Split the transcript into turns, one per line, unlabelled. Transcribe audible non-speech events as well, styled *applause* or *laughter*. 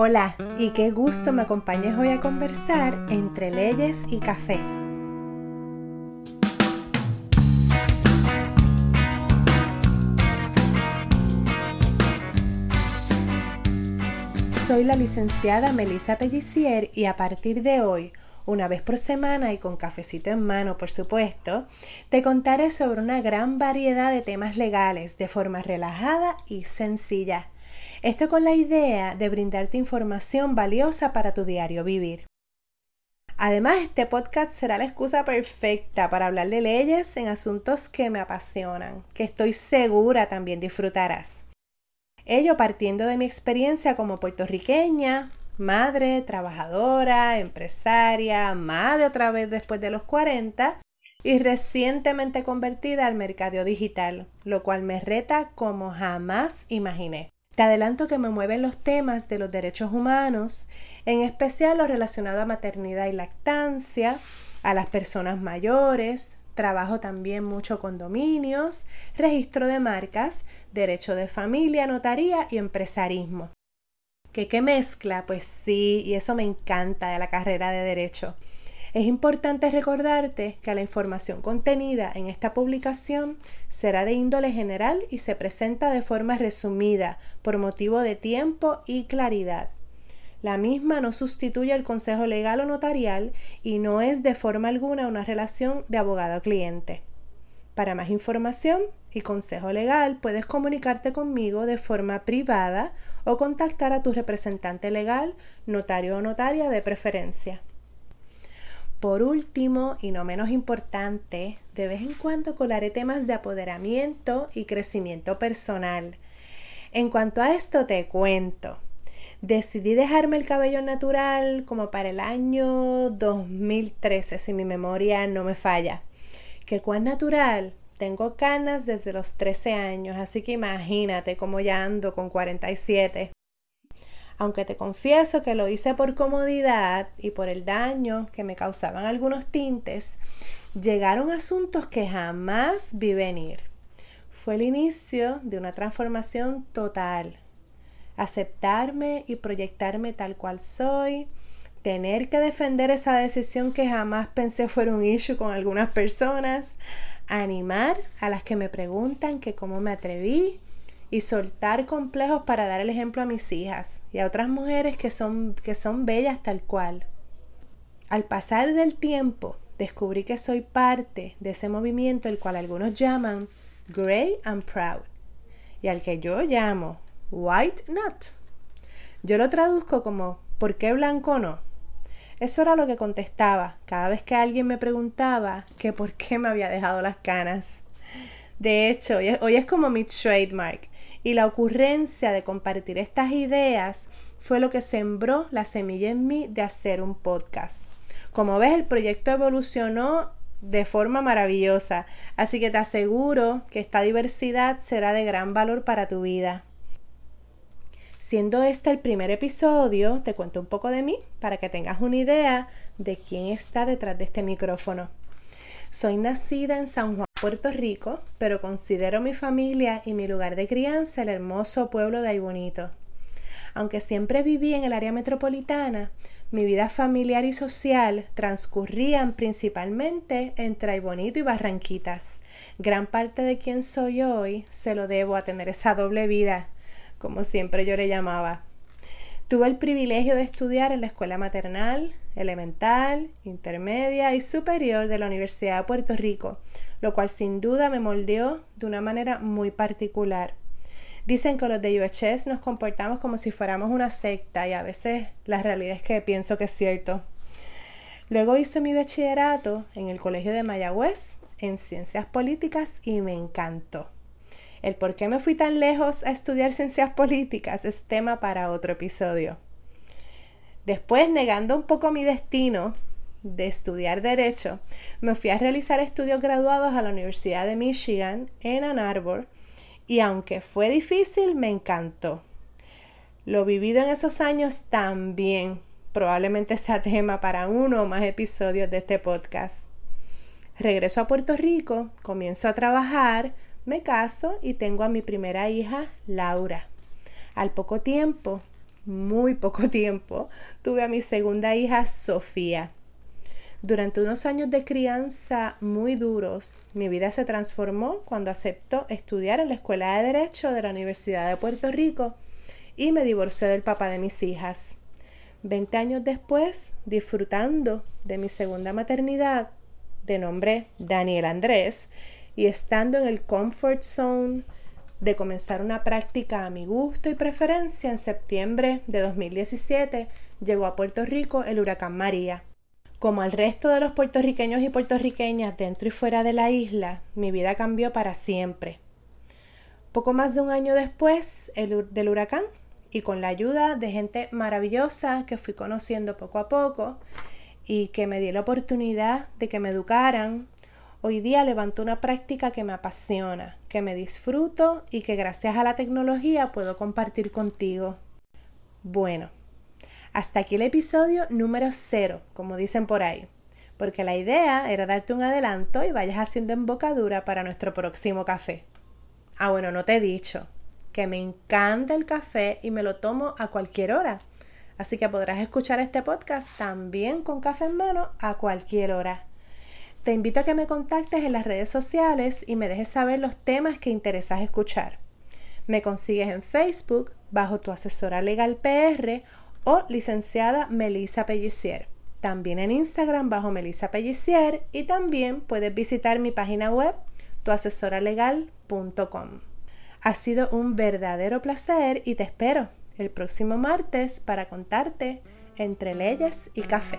Hola y qué gusto me acompañes hoy a conversar entre leyes y café. Soy la licenciada Melissa Pellicier y a partir de hoy, una vez por semana y con cafecito en mano, por supuesto, te contaré sobre una gran variedad de temas legales de forma relajada y sencilla. Esto con la idea de brindarte información valiosa para tu diario vivir. Además, este podcast será la excusa perfecta para hablar de leyes en asuntos que me apasionan, que estoy segura también disfrutarás. Ello partiendo de mi experiencia como puertorriqueña, madre, trabajadora, empresaria, madre otra vez después de los 40 y recientemente convertida al mercado digital, lo cual me reta como jamás imaginé. Te adelanto que me mueven los temas de los derechos humanos, en especial los relacionados a maternidad y lactancia, a las personas mayores, Trabajo también mucho con dominios, registro de marcas, derecho de familia, notaría y empresarismo. ¿Qué, qué mezcla? Pues sí, y eso me encanta de la carrera de derecho. Es importante recordarte que la información contenida en esta publicación será de índole general y se presenta de forma resumida por motivo de tiempo y claridad. La misma no sustituye el consejo legal o notarial y no es de forma alguna una relación de abogado-cliente. Para más información y consejo legal puedes comunicarte conmigo de forma privada o contactar a tu representante legal, notario o notaria de preferencia. Por último, y no menos importante, de vez en cuando colaré temas de apoderamiento y crecimiento personal. En cuanto a esto te cuento decidí dejarme el cabello natural como para el año 2013, si mi memoria no me falla. ¿Qué cuán natural? Tengo canas desde los 13 años, así que imagínate cómo ya ando con 47. Aunque te confieso que lo hice por comodidad y por el daño que me causaban algunos tintes, llegaron asuntos que jamás vi venir. Fue el inicio de una transformación total aceptarme y proyectarme tal cual soy, tener que defender esa decisión que jamás pensé fuera un issue con algunas personas, animar a las que me preguntan que cómo me atreví y soltar complejos para dar el ejemplo a mis hijas y a otras mujeres que son, que son bellas tal cual. Al pasar del tiempo, descubrí que soy parte de ese movimiento el cual algunos llaman Grey and Proud y al que yo llamo White not. Yo lo traduzco como ¿por qué blanco no? Eso era lo que contestaba cada vez que alguien me preguntaba que por qué me había dejado las canas. De hecho, hoy es como mi trademark y la ocurrencia de compartir estas ideas fue lo que sembró la semilla en mí de hacer un podcast. Como ves, el proyecto evolucionó de forma maravillosa, así que te aseguro que esta diversidad será de gran valor para tu vida. Siendo este el primer episodio, te cuento un poco de mí para que tengas una idea de quién está detrás de este micrófono. Soy nacida en San Juan, Puerto Rico, pero considero mi familia y mi lugar de crianza el hermoso pueblo de Aybonito. Aunque siempre viví en el área metropolitana, mi vida familiar y social transcurrían principalmente entre Aybonito y Barranquitas. Gran parte de quien soy hoy se lo debo a tener esa doble vida como siempre yo le llamaba. Tuve el privilegio de estudiar en la escuela maternal, elemental, intermedia y superior de la Universidad de Puerto Rico, lo cual sin duda me moldeó de una manera muy particular. Dicen que los de UHS nos comportamos como si fuéramos una secta y a veces la realidad es que pienso que es cierto. Luego hice mi bachillerato en el Colegio de Mayagüez en Ciencias Políticas y me encantó. El por qué me fui tan lejos a estudiar ciencias políticas es tema para otro episodio. Después, negando un poco mi destino de estudiar derecho, me fui a realizar estudios graduados a la Universidad de Michigan en Ann Arbor y aunque fue difícil, me encantó. Lo vivido en esos años también probablemente sea tema para uno o más episodios de este podcast. Regreso a Puerto Rico, comienzo a trabajar, me caso y tengo a mi primera hija, Laura. Al poco tiempo, muy poco *laughs* tiempo, tuve a mi segunda hija, Sofía. Durante unos años de crianza muy duros, mi vida se transformó cuando aceptó estudiar en la Escuela de Derecho de la Universidad de Puerto Rico y me divorcié del papá de mis hijas. Veinte años después, disfrutando de mi segunda maternidad, de nombre Daniel Andrés, y estando en el comfort zone de comenzar una práctica a mi gusto y preferencia, en septiembre de 2017 llegó a Puerto Rico el huracán María. Como al resto de los puertorriqueños y puertorriqueñas dentro y fuera de la isla, mi vida cambió para siempre. Poco más de un año después del huracán, y con la ayuda de gente maravillosa que fui conociendo poco a poco y que me di la oportunidad de que me educaran, hoy día levanto una práctica que me apasiona, que me disfruto y que gracias a la tecnología puedo compartir contigo. Bueno, hasta aquí el episodio número cero, como dicen por ahí, porque la idea era darte un adelanto y vayas haciendo embocadura para nuestro próximo café. Ah, bueno, no te he dicho que me encanta el café y me lo tomo a cualquier hora. Así que podrás escuchar este podcast también con café en mano a cualquier hora. Te invito a que me contactes en las redes sociales y me dejes saber los temas que interesas escuchar. Me consigues en Facebook bajo tu asesora legal PR o licenciada Melissa Pellicier. También en Instagram bajo Melissa Pellicier y también puedes visitar mi página web tuasesoralegal.com. Ha sido un verdadero placer y te espero el próximo martes para contarte entre leyes y café.